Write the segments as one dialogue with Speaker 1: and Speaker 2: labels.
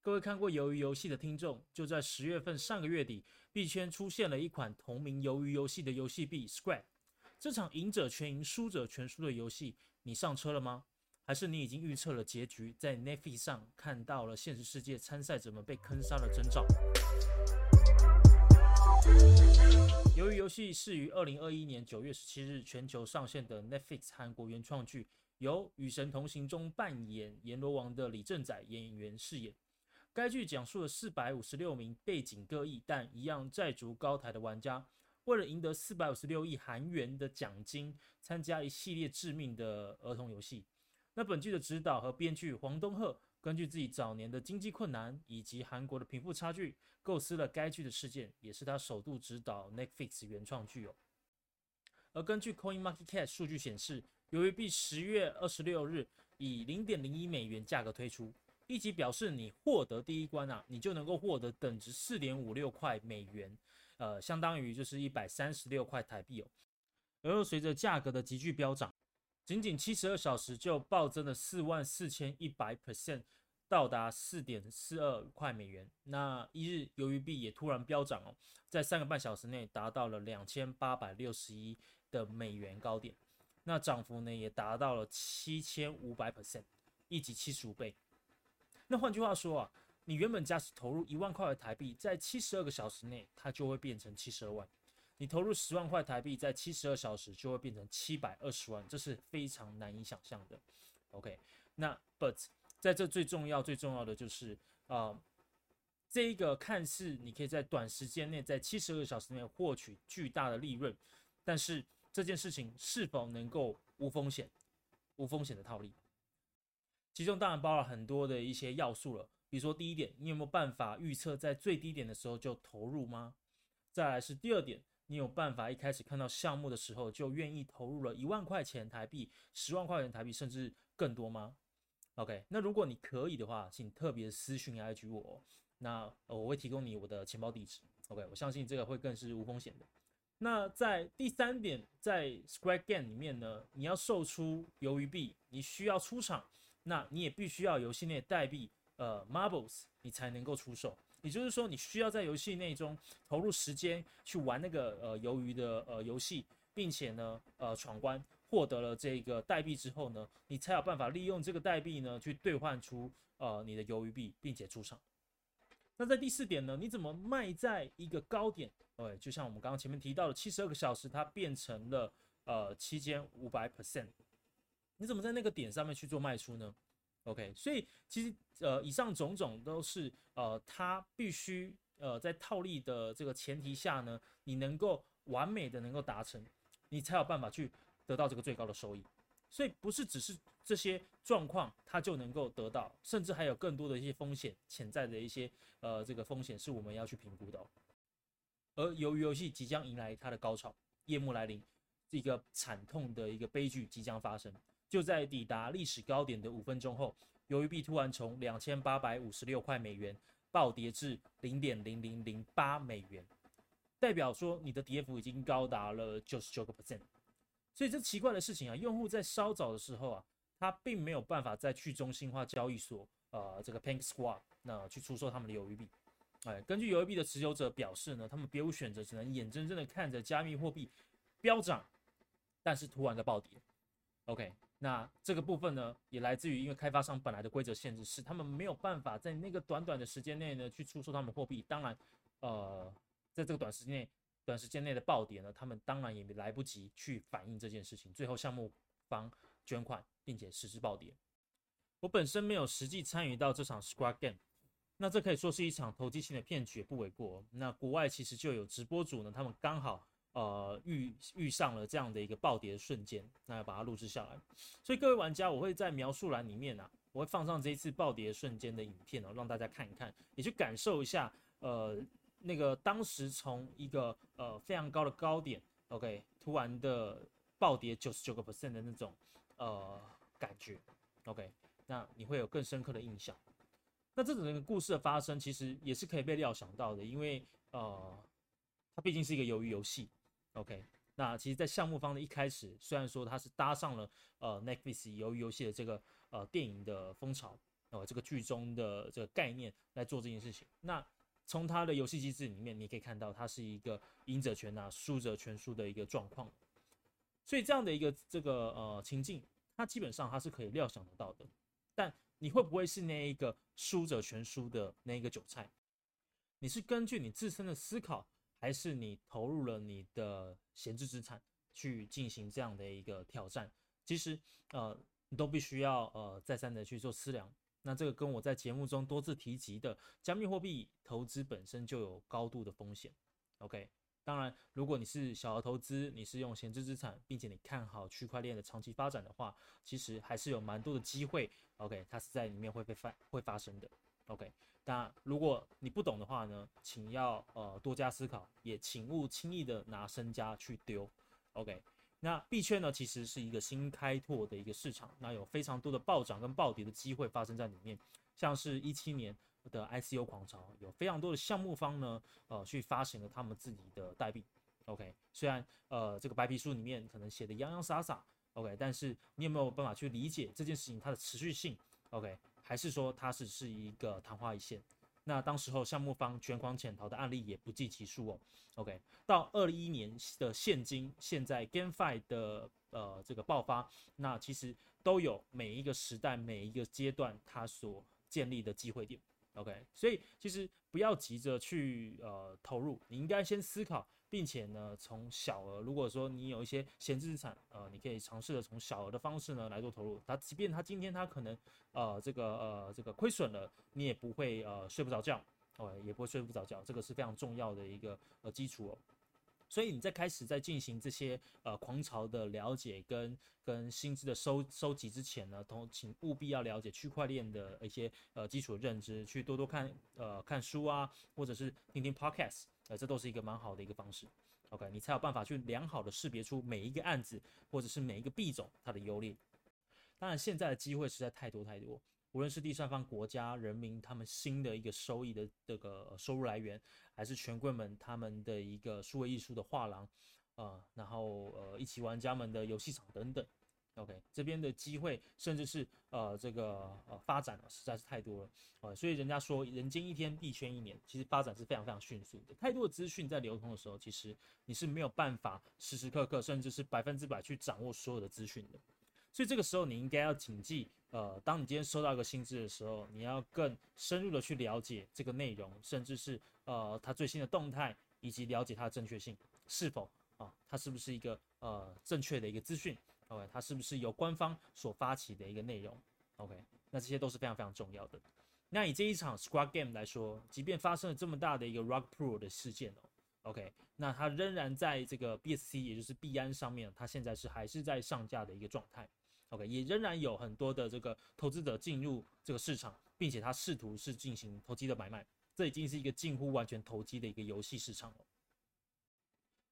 Speaker 1: 各位看过鱿鱼游戏的听众，就在十月份上个月底，币圈出现了一款同名鱿鱼游戏的游戏币 Scrap。这场赢者全赢、输者全输的游戏，你上车了吗？还是你已经预测了结局，在 Netflix 上看到了现实世界参赛者们被坑杀的征兆？由于游戏是于二零二一年九月十七日全球上线的 Netflix 韩国原创剧，由《与神同行》中扮演阎罗王的李正宰演员饰演。该剧讲述了四百五十六名背景各异但一样债逐高台的玩家，为了赢得四百五十六亿韩元的奖金，参加一系列致命的儿童游戏。那本剧的指导和编剧黄东赫根据自己早年的经济困难以及韩国的贫富差距，构思了该剧的事件，也是他首度指导 Netflix 原创剧哦。而根据 Coin Market Cap 数据显示，由于币十月二十六日以零点零一美元价格推出，一级表示你获得第一关啊，你就能够获得等值四点五六块美元，呃，相当于就是一百三十六块台币哦。而随着价格的急剧飙涨。仅仅七十二小时就暴增了四万四千一百 percent，到达四点四二块美元。那一日鱿鱼币也突然飙涨哦，在三个半小时内达到了两千八百六十一的美元高点。那涨幅呢也达到了七千五百 percent，一级七十五倍。那换句话说啊，你原本假使投入一万块的台币，在七十二个小时内，它就会变成七十二万。你投入十万块台币，在七十二小时就会变成七百二十万，这是非常难以想象的。OK，那 But 在这最重要、最重要的就是啊，这一个看似你可以在短时间内，在七十二小时内获取巨大的利润，但是这件事情是否能够无风险、无风险的套利？其中当然包了很多的一些要素了，比如说第一点，你有没有办法预测在最低点的时候就投入吗？再来是第二点。你有办法一开始看到项目的时候就愿意投入了一万块钱台币、十万块钱台币，甚至更多吗？OK，那如果你可以的话，请特别私讯 IG 我，那我会提供你我的钱包地址。OK，我相信这个会更是无风险的。那在第三点，在 Square Game 里面呢，你要售出鱿鱼币，你需要出场，那你也必须要游戏内代币呃 Marbles，你才能够出售。也就是说，你需要在游戏内中投入时间去玩那个呃鱿鱼的呃游戏，并且呢呃闯关获得了这个代币之后呢，你才有办法利用这个代币呢去兑换出呃你的鱿鱼币，并且出场。那在第四点呢，你怎么卖在一个高点？对，就像我们刚刚前面提到的，七十二个小时它变成了呃七千五百 percent，你怎么在那个点上面去做卖出呢？OK，所以其实呃，以上种种都是呃，它必须呃，在套利的这个前提下呢，你能够完美的能够达成，你才有办法去得到这个最高的收益。所以不是只是这些状况它就能够得到，甚至还有更多的一些风险潜在的一些呃这个风险是我们要去评估的。而由于游戏即将迎来它的高潮，夜幕来临，一个惨痛的一个悲剧即将发生。就在抵达历史高点的五分钟后，鱿鱼币突然从两千八百五十六块美元暴跌至零点零零零八美元，代表说你的跌幅已经高达了九十九个 percent。所以这奇怪的事情啊，用户在稍早的时候啊，他并没有办法在去中心化交易所呃这个 PancakeSwap 那去出售他们的鱿鱼币。哎，根据鱿鱼币的持有者表示呢，他们别无选择，只能眼睁睁的看着加密货币飙涨，但是突然的暴跌。OK。那这个部分呢，也来自于因为开发商本来的规则限制，是他们没有办法在那个短短的时间内呢去出售他们货币。当然，呃，在这个短时间内、短时间内的暴跌呢，他们当然也来不及去反映这件事情。最后项目方捐款，并且实施暴跌。我本身没有实际参与到这场 Squad Game，那这可以说是一场投机性的骗局，也不为过。那国外其实就有直播主呢，他们刚好。呃，遇遇上了这样的一个暴跌的瞬间，那要把它录制下来。所以各位玩家，我会在描述栏里面啊，我会放上这一次暴跌瞬间的影片哦，让大家看一看，也去感受一下，呃，那个当时从一个呃非常高的高点，OK，突然的暴跌九十九个 percent 的那种呃感觉，OK，那你会有更深刻的印象。那这整个故事的发生，其实也是可以被料想到的，因为呃，它毕竟是一个鱿鱼游戏。OK，那其实，在项目方的一开始，虽然说它是搭上了呃 Netflix 鱿鱼游戏的这个呃电影的风潮，呃这个剧中的这个概念来做这件事情。那从它的游戏机制里面，你可以看到它是一个赢者全拿、输者全输的一个状况。所以这样的一个这个呃情境，它基本上它是可以料想得到的。但你会不会是那一个输者全输的那一个韭菜？你是根据你自身的思考，还是你投入了你的闲置资产去进行这样的一个挑战？其实呃，你都必须要呃再三的去做思量。那这个跟我在节目中多次提及的加密货币投资本身就有高度的风险。OK，当然，如果你是小额投资，你是用闲置资产，并且你看好区块链的长期发展的话，其实还是有蛮多的机会。OK，它是在里面会被发会发生的。OK，那如果你不懂的话呢，请要呃多加思考，也请勿轻易的拿身家去丢。OK。那币圈呢，其实是一个新开拓的一个市场，那有非常多的暴涨跟暴跌的机会发生在里面。像是一七年的 ICO 狂潮，有非常多的项目方呢，呃，去发行了他们自己的代币。OK，虽然呃这个白皮书里面可能写的洋洋洒洒，OK，但是你有没有办法去理解这件事情它的持续性？OK，还是说它只是一个昙花一现？那当时候项目方卷款潜逃的案例也不计其数哦。OK，到二一年的现今，现在 GameFi 的呃这个爆发，那其实都有每一个时代每一个阶段它所建立的机会点。OK，所以其实不要急着去呃投入，你应该先思考。并且呢，从小额，如果说你有一些闲置资产，呃，你可以尝试的从小额的方式呢来做投入。它即便它今天它可能呃这个呃这个亏损了，你也不会呃睡不着觉，哦，也不会睡不着觉，这个是非常重要的一个呃基础哦。所以你在开始在进行这些呃狂潮的了解跟跟薪资的收收集之前呢，同请务必要了解区块链的一些呃基础认知，去多多看呃看书啊，或者是听听 podcast，呃，这都是一个蛮好的一个方式。OK，你才有办法去良好的识别出每一个案子或者是每一个币种它的优劣。当然，现在的机会实在太多太多。无论是第三方国家、人民他们新的一个收益的这个收入来源，还是权贵们他们的一个数位艺术的画廊，啊，然后呃一起玩家们的游戏场等等，OK，这边的机会甚至是呃这个呃发展实在是太多了，啊，所以人家说人间一天币圈一年，其实发展是非常非常迅速的。太多的资讯在流通的时候，其实你是没有办法时时刻刻甚至是百分之百去掌握所有的资讯的。所以这个时候你应该要谨记，呃，当你今天收到一个薪资的时候，你要更深入的去了解这个内容，甚至是呃它最新的动态，以及了解它的正确性是否啊，它是不是一个呃正确的一个资讯？OK，它是不是由官方所发起的一个内容？OK，那这些都是非常非常重要的。那以这一场 Squad Game 来说，即便发生了这么大的一个 Rock Pro 的事件哦。OK，那它仍然在这个 BSC，也就是币安上面，它现在是还是在上架的一个状态。OK，也仍然有很多的这个投资者进入这个市场，并且他试图是进行投机的买卖，这已经是一个近乎完全投机的一个游戏市场了。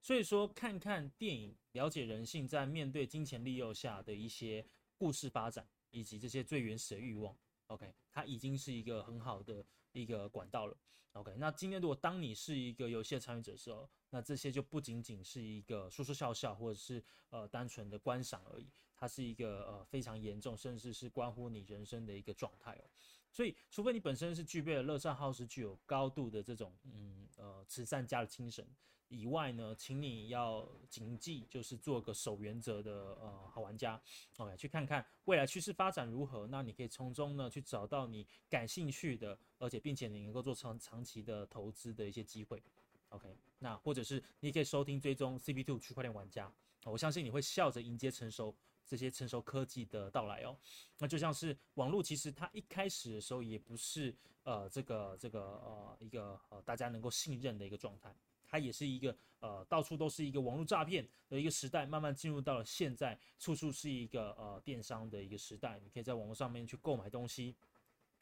Speaker 1: 所以说，看看电影，了解人性在面对金钱利诱下的一些故事发展，以及这些最原始的欲望。OK，它已经是一个很好的一个管道了。OK，那今天如果当你是一个游戏的参与者的时候，那这些就不仅仅是一个说说笑笑，或者是呃单纯的观赏而已。它是一个呃非常严重，甚至是关乎你人生的一个状态哦。所以，除非你本身是具备了乐善好施、具有高度的这种嗯呃慈善家的精神以外呢，请你要谨记，就是做个守原则的呃好玩家。OK，去看看未来趋势发展如何，那你可以从中呢去找到你感兴趣的，而且并且你能够做长长期的投资的一些机会。OK，那或者是你可以收听追踪 CP2 区块链玩家，我相信你会笑着迎接成熟。这些成熟科技的到来哦，那就像是网络，其实它一开始的时候也不是呃这个这个呃一个呃大家能够信任的一个状态，它也是一个呃到处都是一个网络诈骗的一个时代，慢慢进入到了现在，处处是一个呃电商的一个时代，你可以在网络上面去购买东西，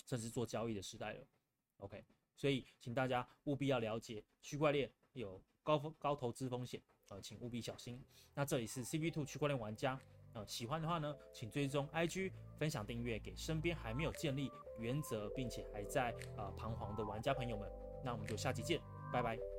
Speaker 1: 甚至做交易的时代了。OK，所以请大家务必要了解区块链有高风高投资风险，呃，请务必小心。那这里是 CB Two 区块链玩家。呃，喜欢的话呢，请追踪 IG，分享订阅给身边还没有建立原则并且还在呃彷徨的玩家朋友们。那我们就下期见，拜拜。